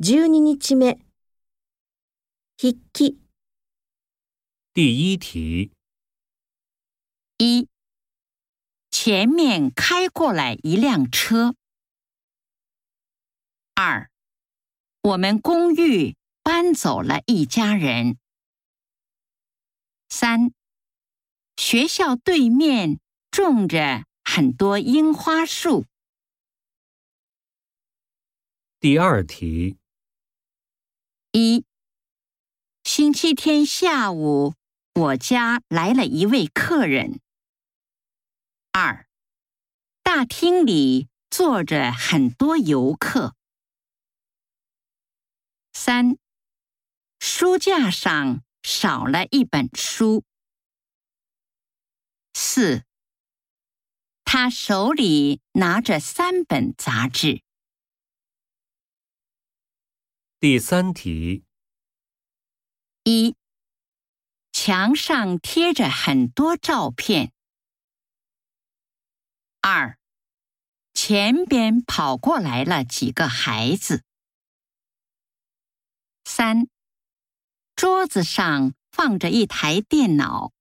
十二日目。筆記。第一题一，前面开过来一辆车。二，我们公寓搬走了一家人。三，学校对面种着很多樱花树。第二题。一，星期天下午，我家来了一位客人。二，大厅里坐着很多游客。三，书架上少了一本书。四，他手里拿着三本杂志。第三题：一、墙上贴着很多照片；二、前边跑过来了几个孩子；三、桌子上放着一台电脑。